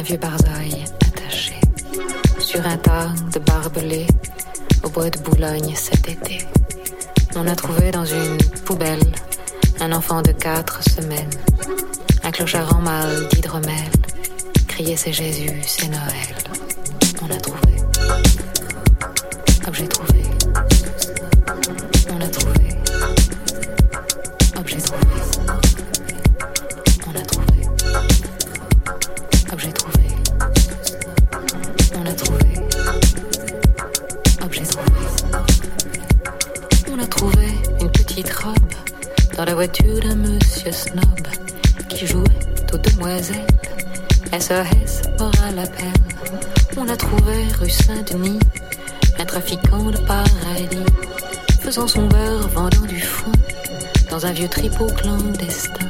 Un vieux barzaille attaché, sur un tas de barbelés, au bois de Boulogne cet été. On a trouvé dans une poubelle un enfant de quatre semaines, un clochard en mal d'hydromel, criait c'est Jésus, c'est Noël. On a trouvé, objet trouvé, voiture d'un monsieur snob qui jouait aux demoiselles? SOS aura l'appel. On a trouvé rue Saint-Denis un trafiquant de paradis faisant son beurre vendant du fond dans un vieux tripot clandestin.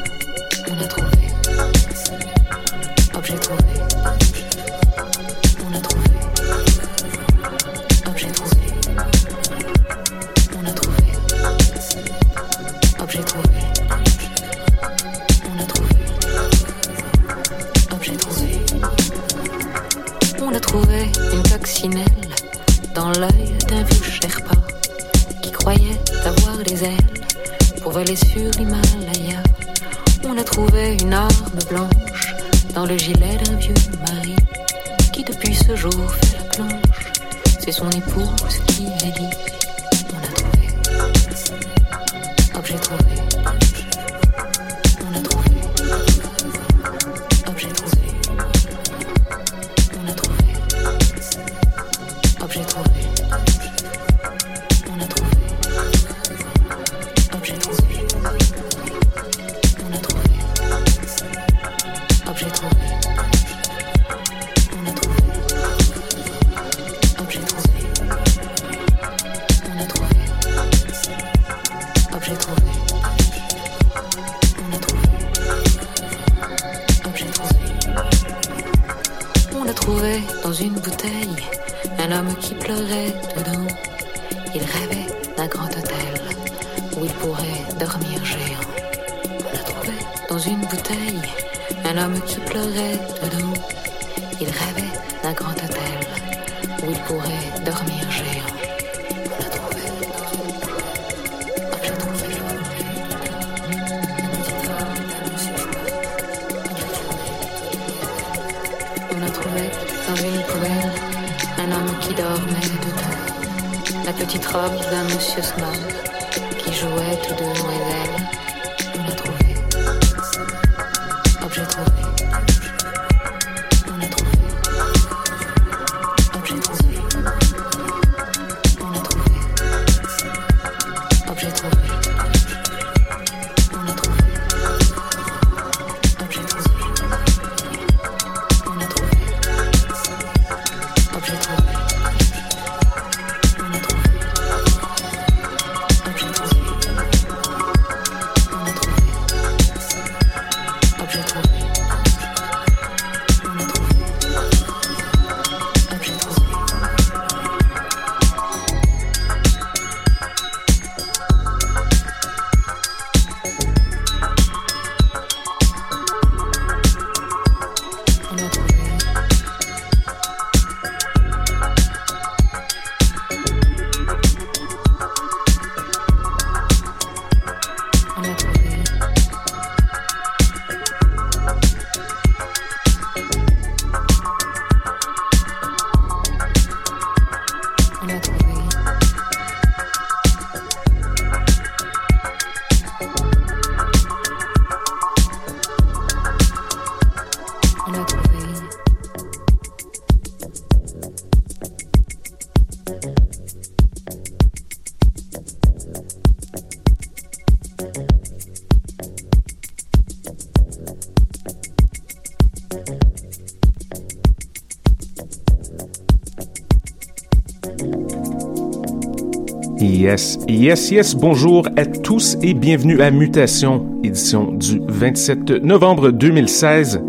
Yes, yes, yes, bonjour à tous et bienvenue à Mutation, édition du 27 novembre 2016.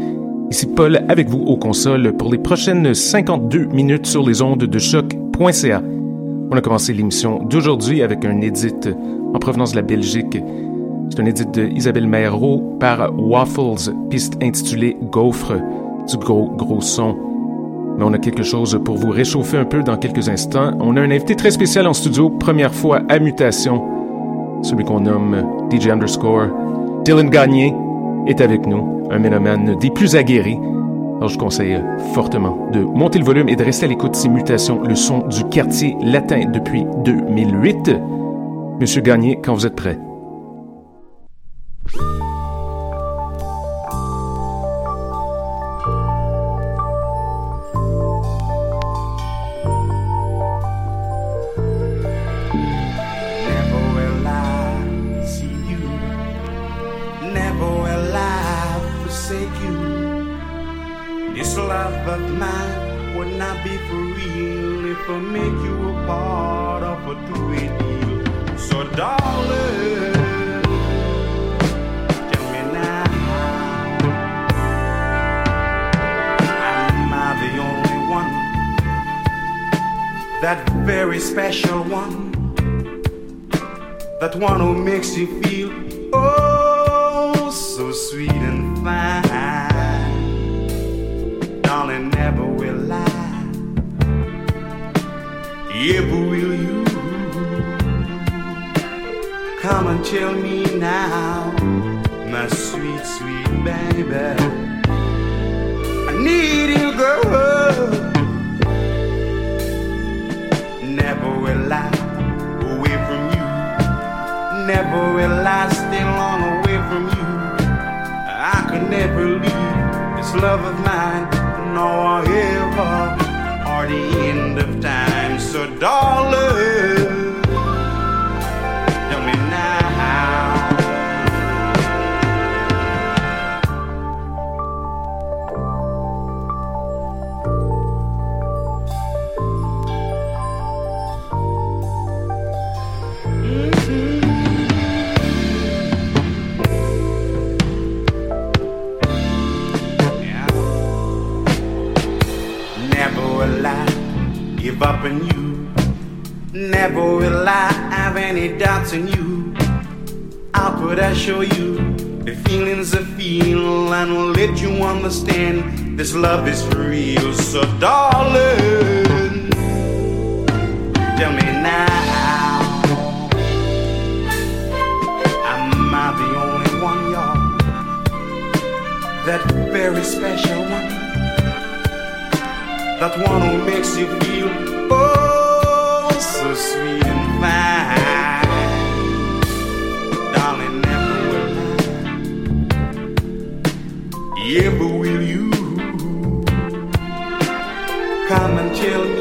Ici Paul avec vous aux consoles pour les prochaines 52 minutes sur les ondes de choc.ca. On a commencé l'émission d'aujourd'hui avec un édit en provenance de la Belgique. C'est un édit de Isabelle Meyrault par Waffles, piste intitulée Gaufre, du gros gros son. Mais on a quelque chose pour vous réchauffer un peu dans quelques instants. On a un invité très spécial en studio, première fois à Mutation. Celui qu'on nomme DJ underscore. Dylan Gagné est avec nous, un ménomane des plus aguerris. Alors je vous conseille fortement de monter le volume et de rester à l'écoute de ces mutations, le son du quartier latin depuis 2008. Monsieur Gagné, quand vous êtes prêt? This love of mine would not be for real if I make you a part of a two-way deal. So, darling? That very special one that one who makes you feel oh so sweet and fine. Ever will you come and tell me now, my sweet, sweet baby. I need you, girl. Never will I away from you. Never will I stay long away from you. I could never leave this love of mine, nor ever, the end of time. So, darling, on you. Never will I have any doubts in you. How could I show you the feelings I feel and let you understand this love is real? So, darling, tell me now. Am I the only one, y'all? That very special one? that one who makes you feel so sweet and fine. Darling, never will I, ever will you come and tell me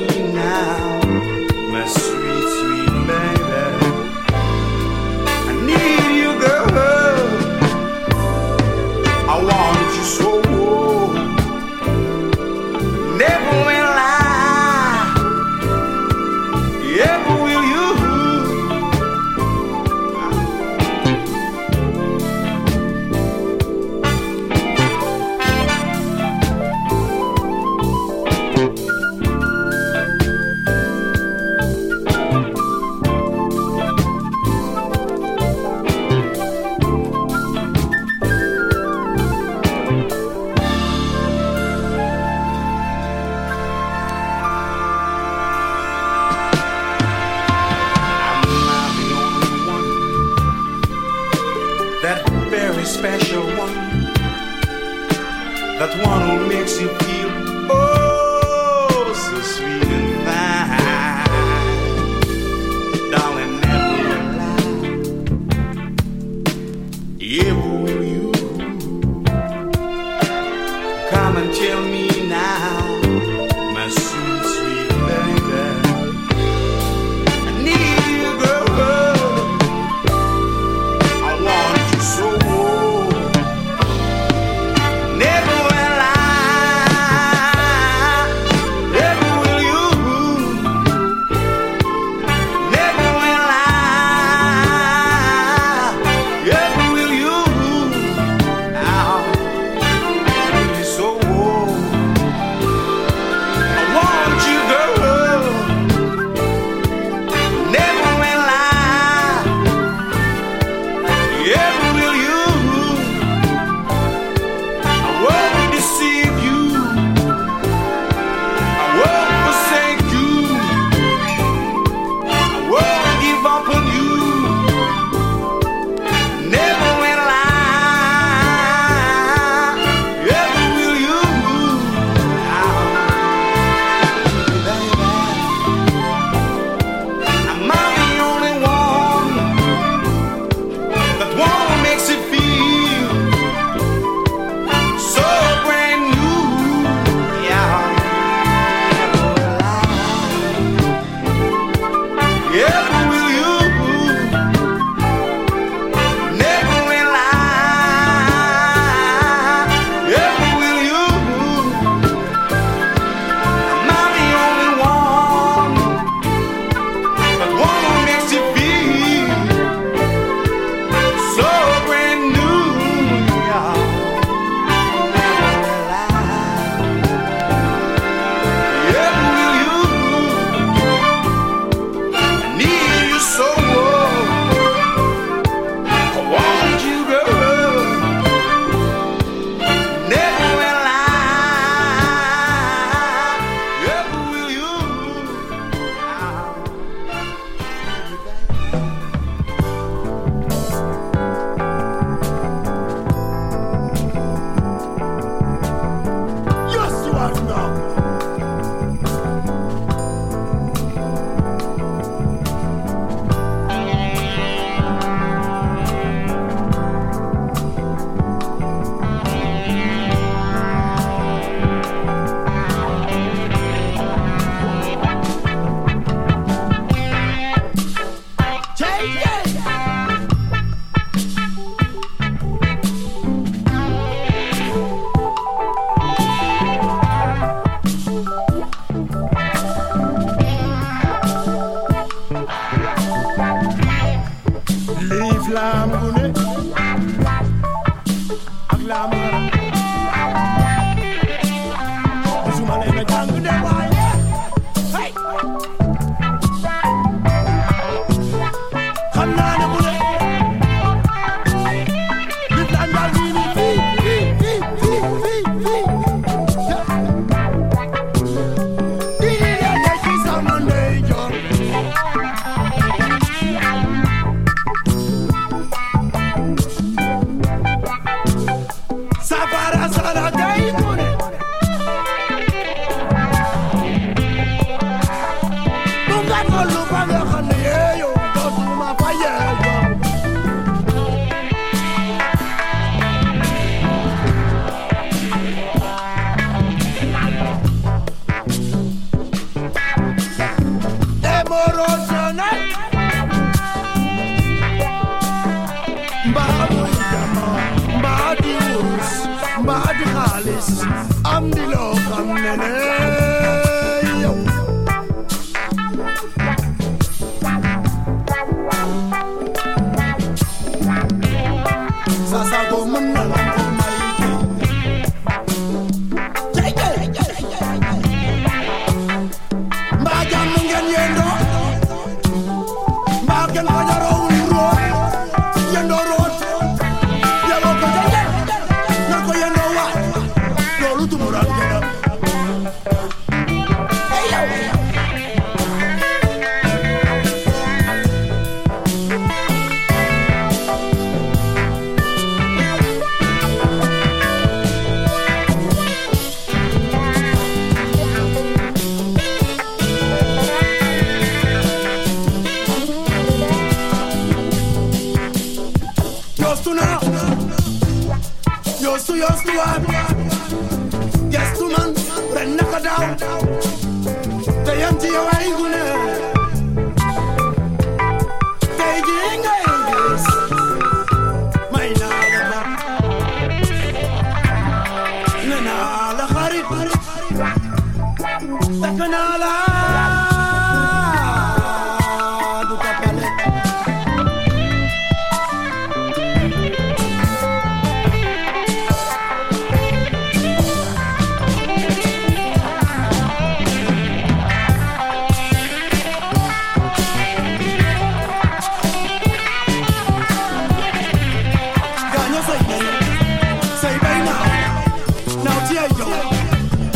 tie yo.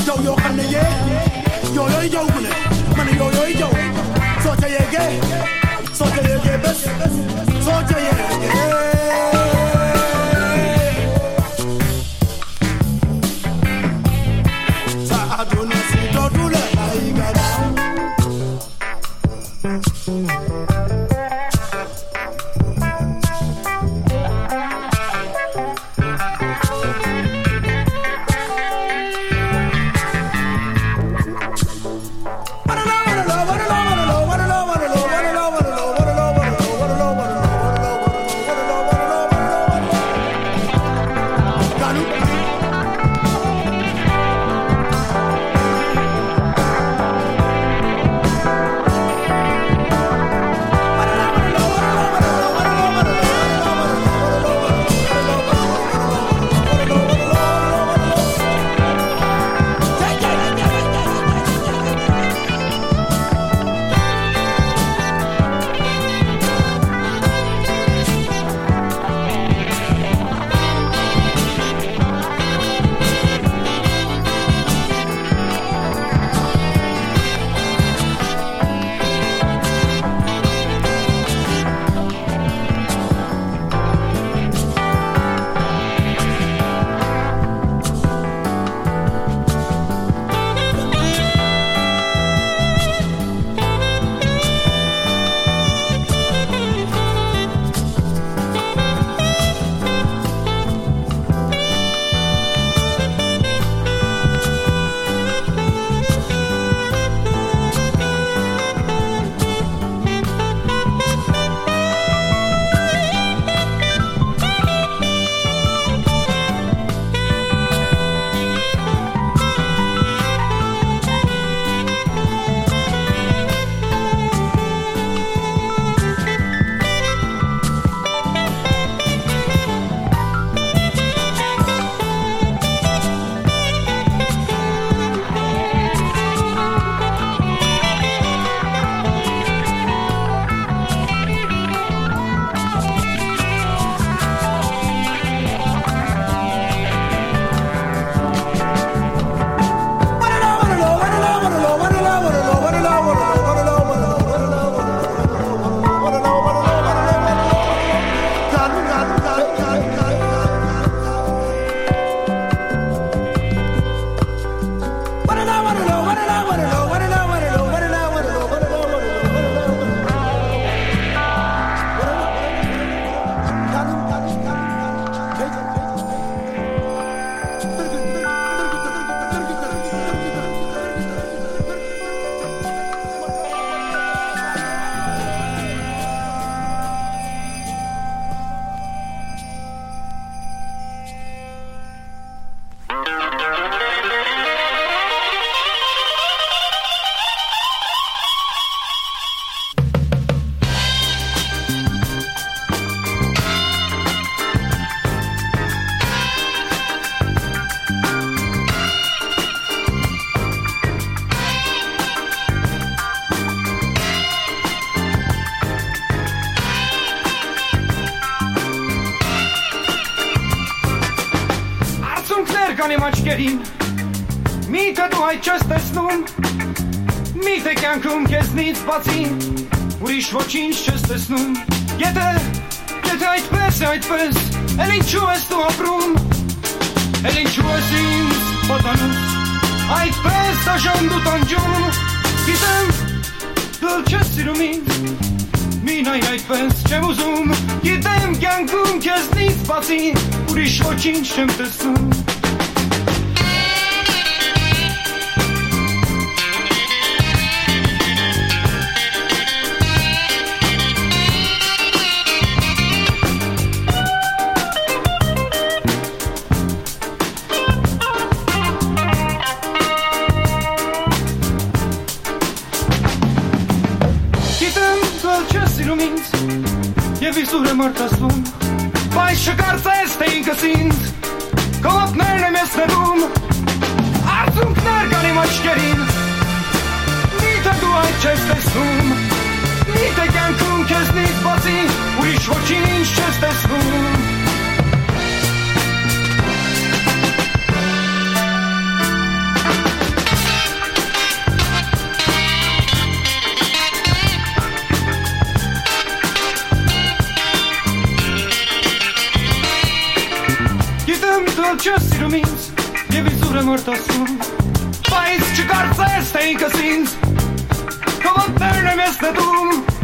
Yo yo kan yo yo yo man yo yo yo. So tie ye so tie ye so մեղքերին Միթե դու այդ չես տեսնում Միթե կյանքում քեզնից բացի Ուրիշ ոչինչ չես տեսնում Եթե, եթե այդպես է այդպես Էլ ինչու ես դու ապրում Էլ ինչու ես ինձ պատանում Այդպես աշան դու տանջում Գիտեմ, դու չես սիրում ինձ Մինայ այդպես չեմ ուզում Գիտեմ կյանքում քեզնից բացի Ուրիշ ոչինչ չեմ տեսնում սուր եմ արտասում Բայց չկարծես թե ինքս ինձ Կողոպներն եմ ես նվում Արդունքներ կան իմ աչկերին Միթե դու այդ չես տեսնում Միթե կյանքում քեզնից բացի Ուրիշ ոչինչ չես տեսնում դու չես սիրում ինձ Եվ ինձ ուրեմ որդասում Բայց չկարծես, թե ինքս ինձ Հավանդներն եմ ես նետում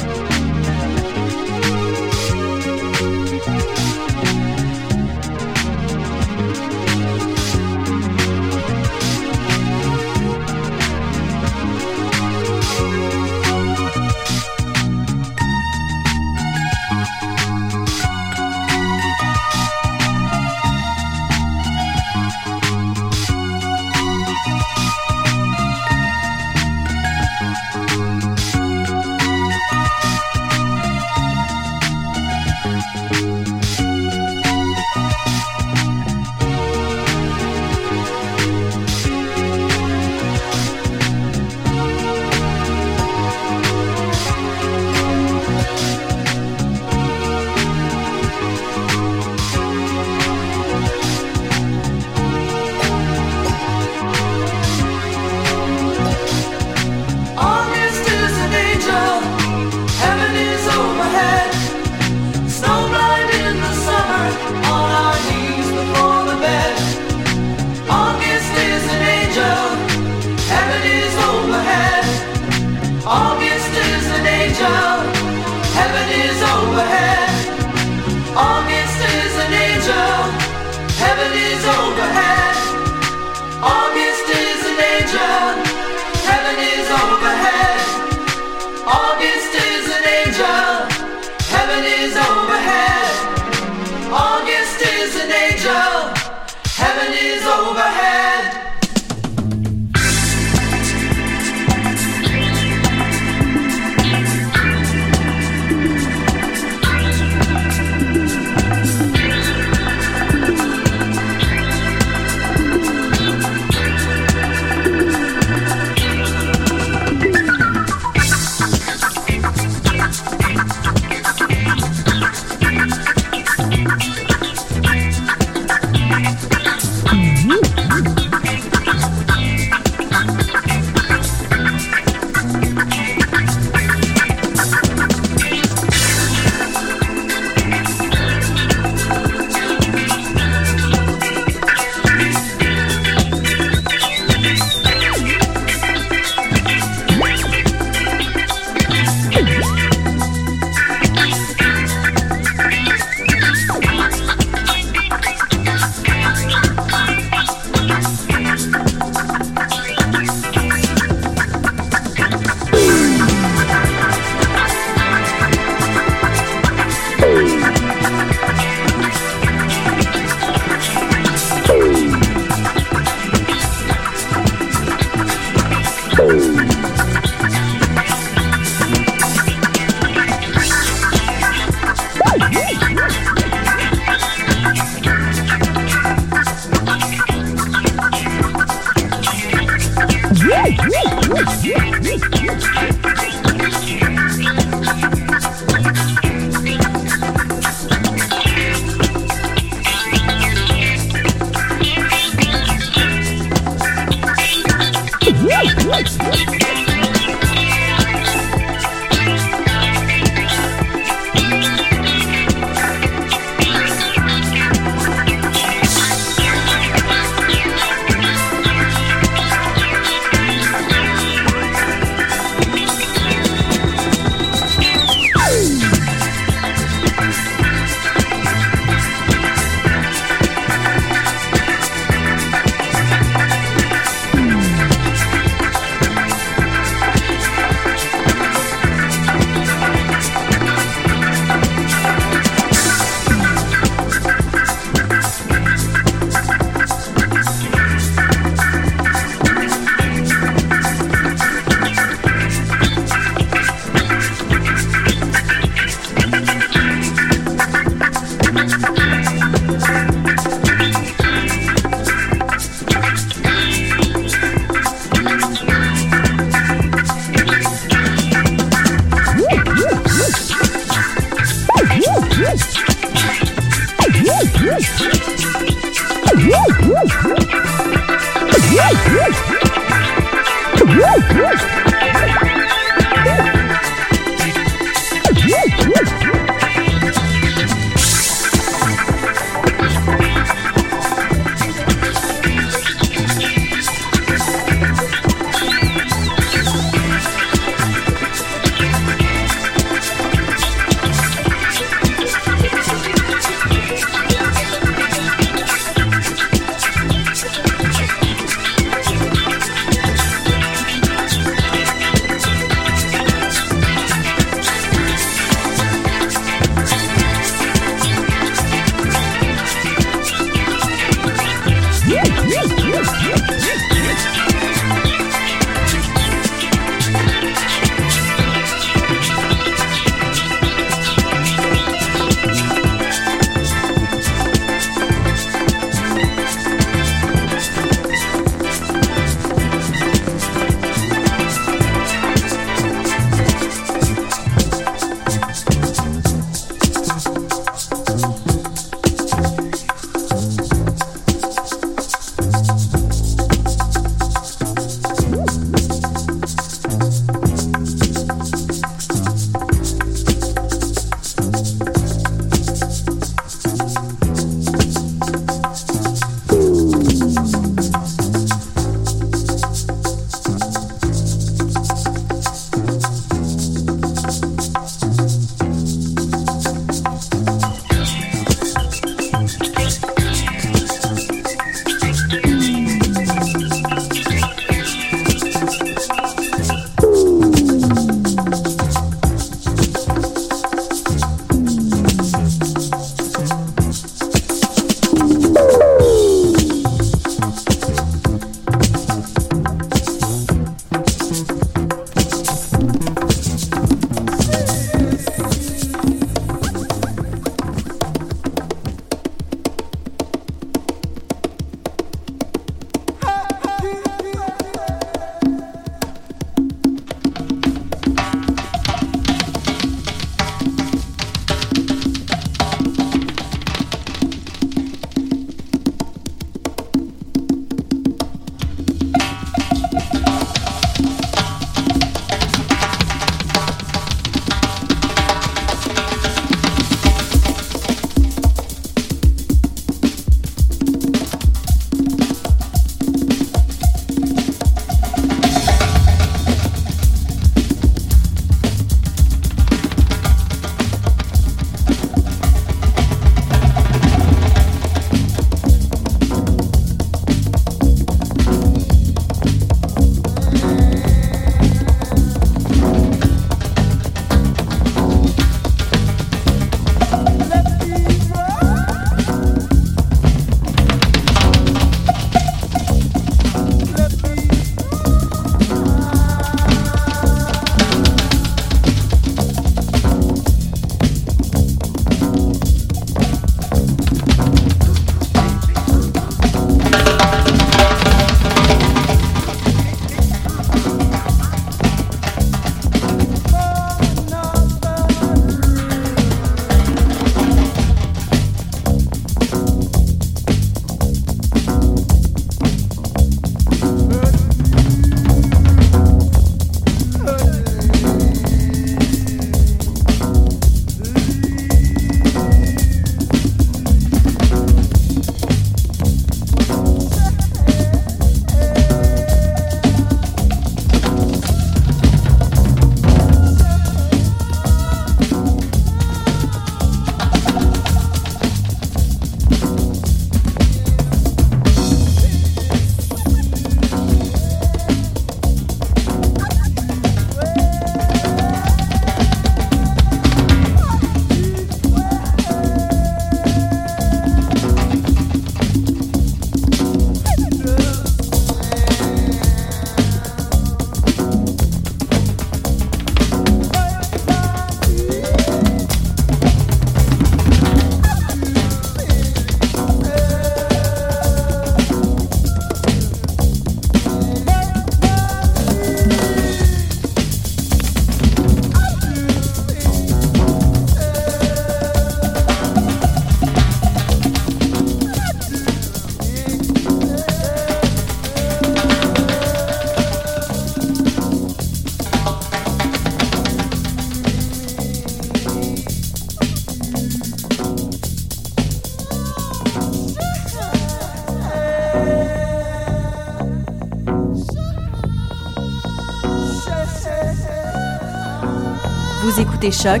Vous écoutez Choc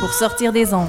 pour sortir des ondes.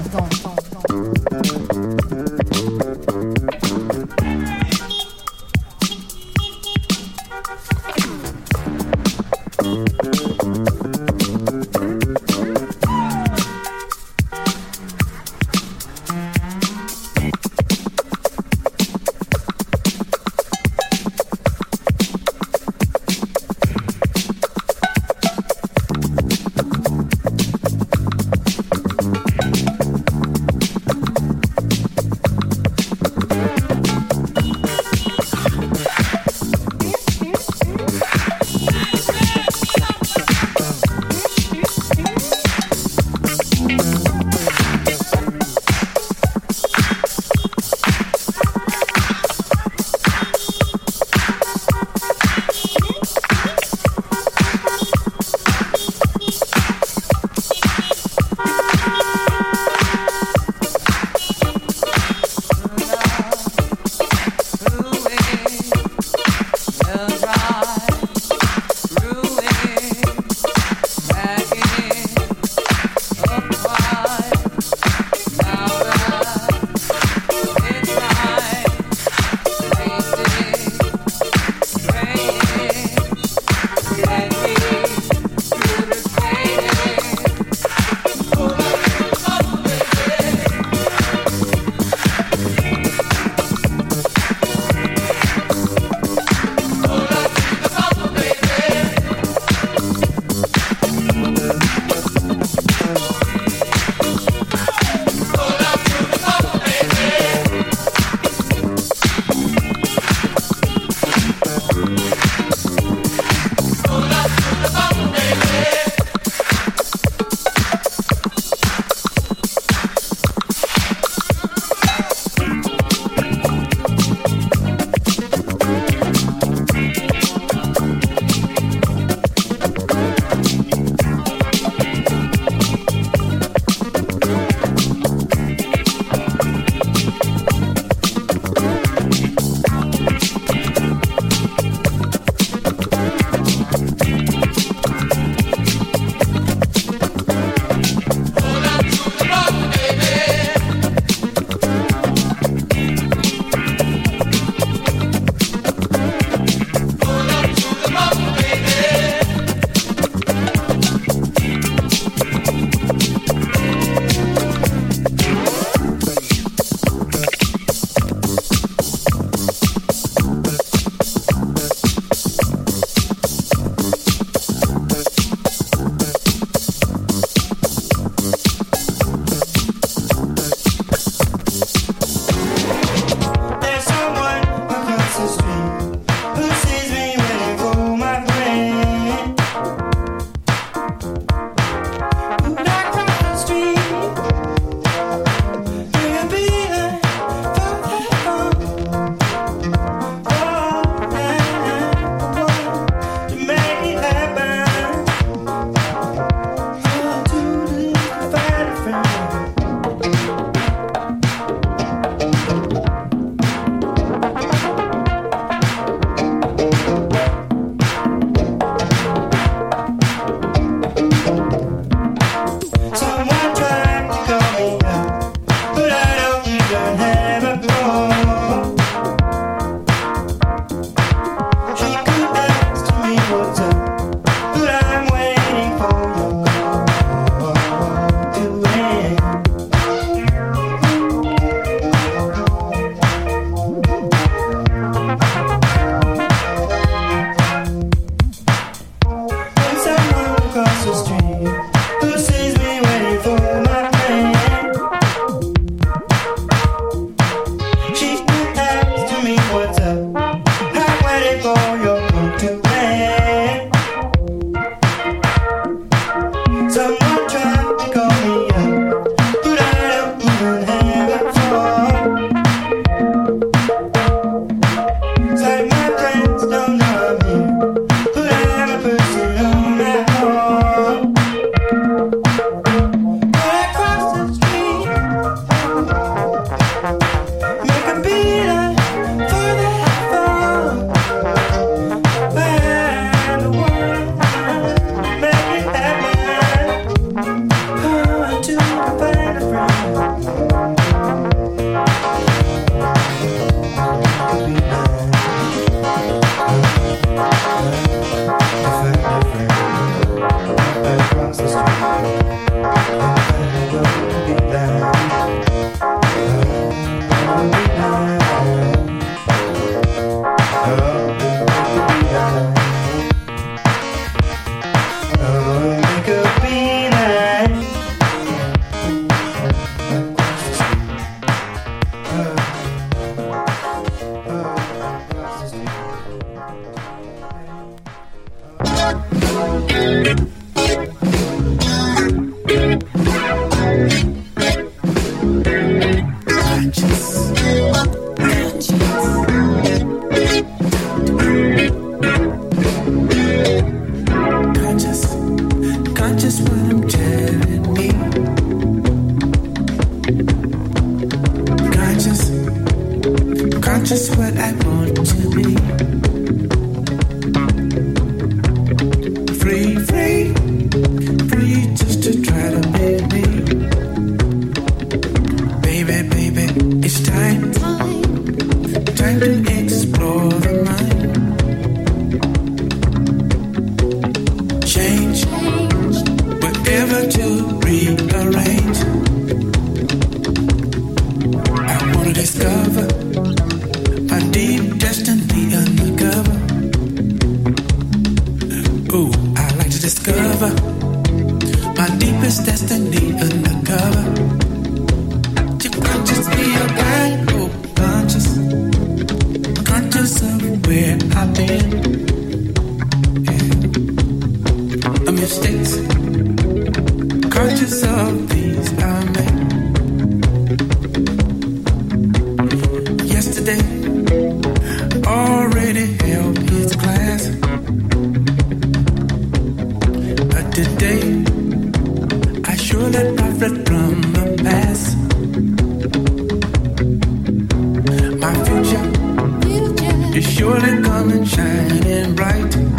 surely coming shining bright.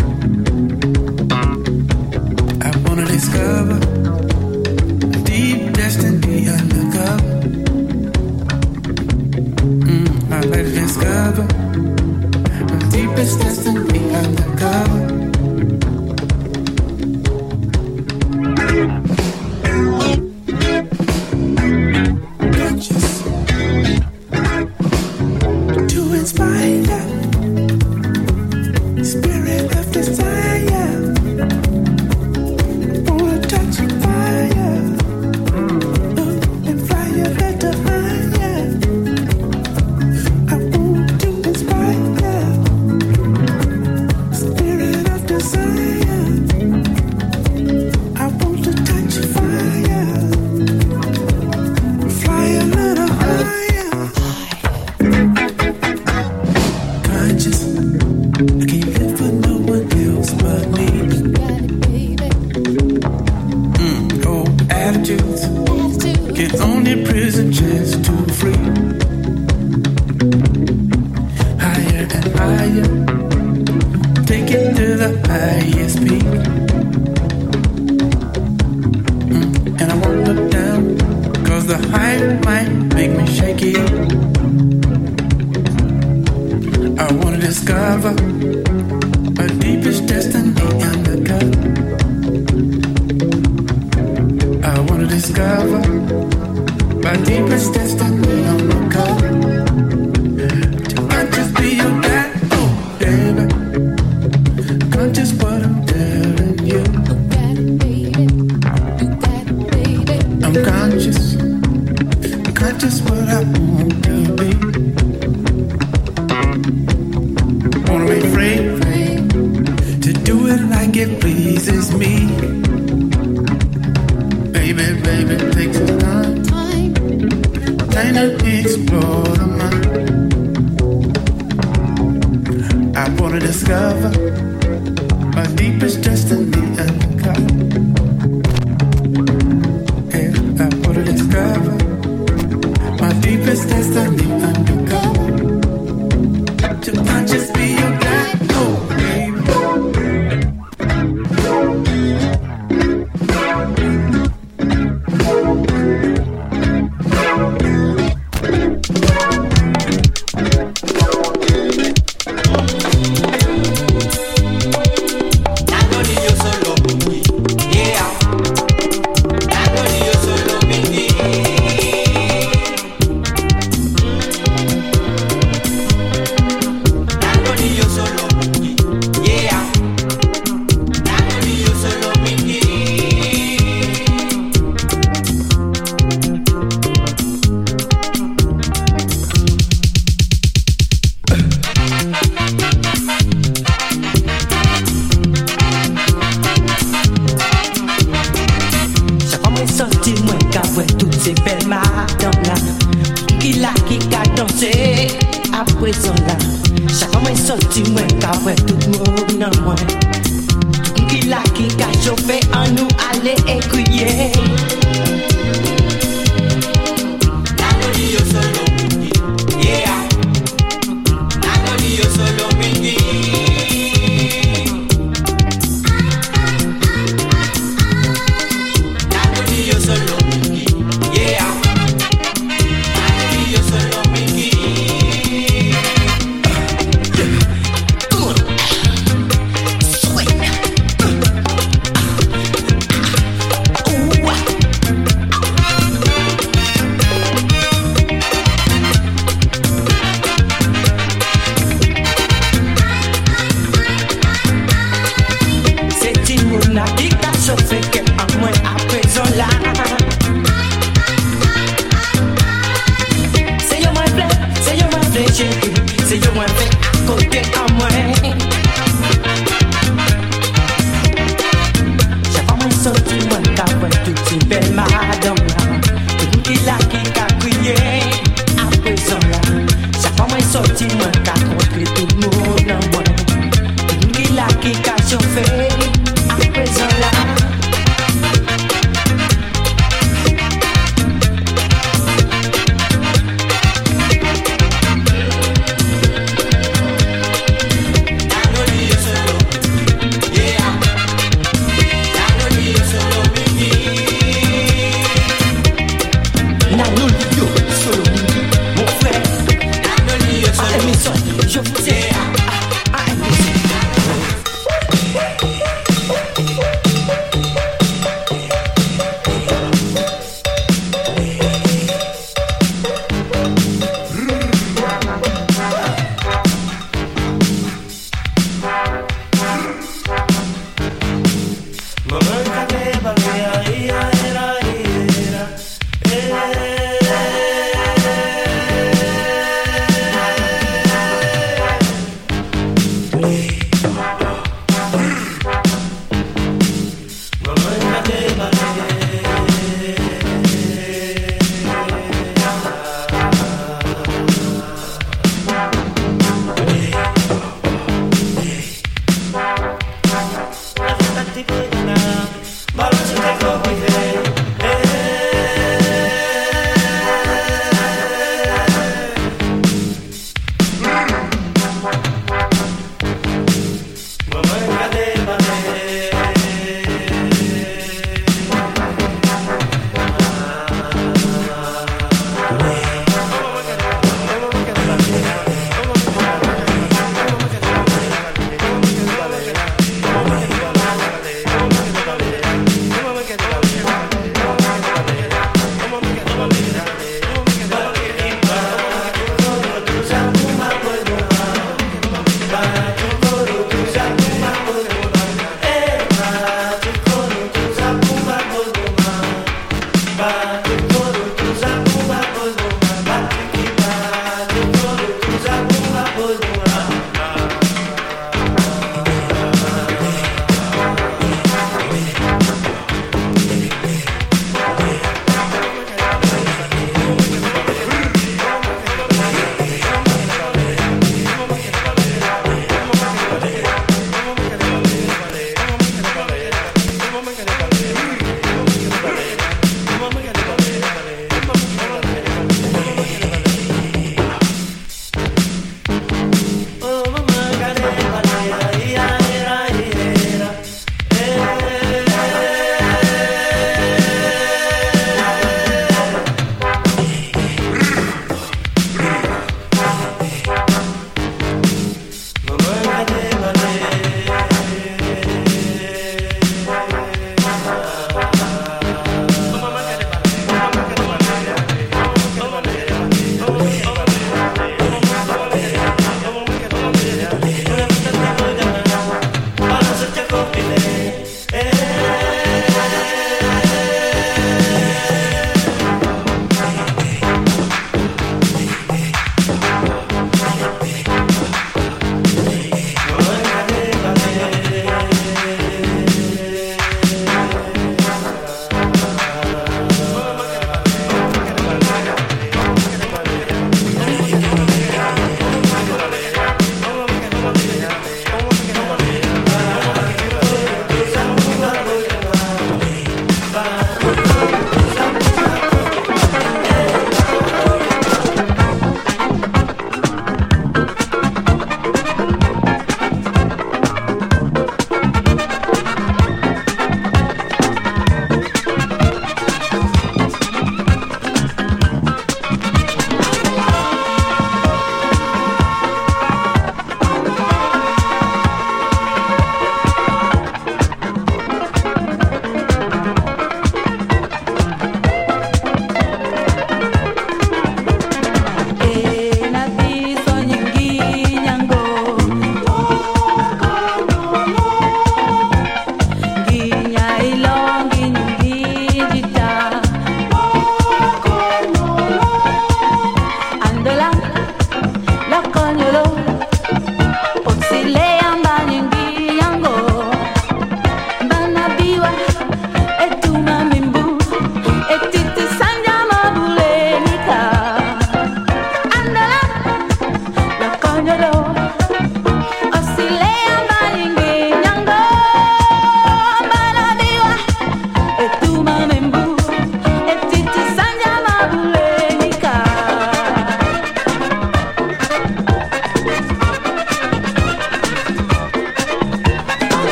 just what I'm doing.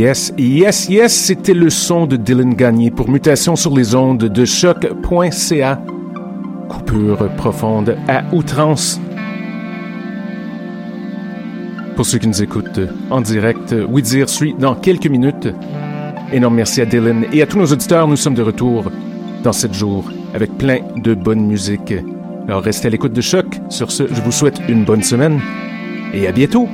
Yes, yes, yes, c'était le son de Dylan Gagné pour mutation sur les ondes de choc.ca. Coupure profonde à outrance. Pour ceux qui nous écoutent en direct, Oui Dire suit dans quelques minutes. Énorme merci à Dylan et à tous nos auditeurs. Nous sommes de retour dans 7 jours avec plein de bonne musique. Alors restez à l'écoute de Choc. Sur ce, je vous souhaite une bonne semaine et à bientôt.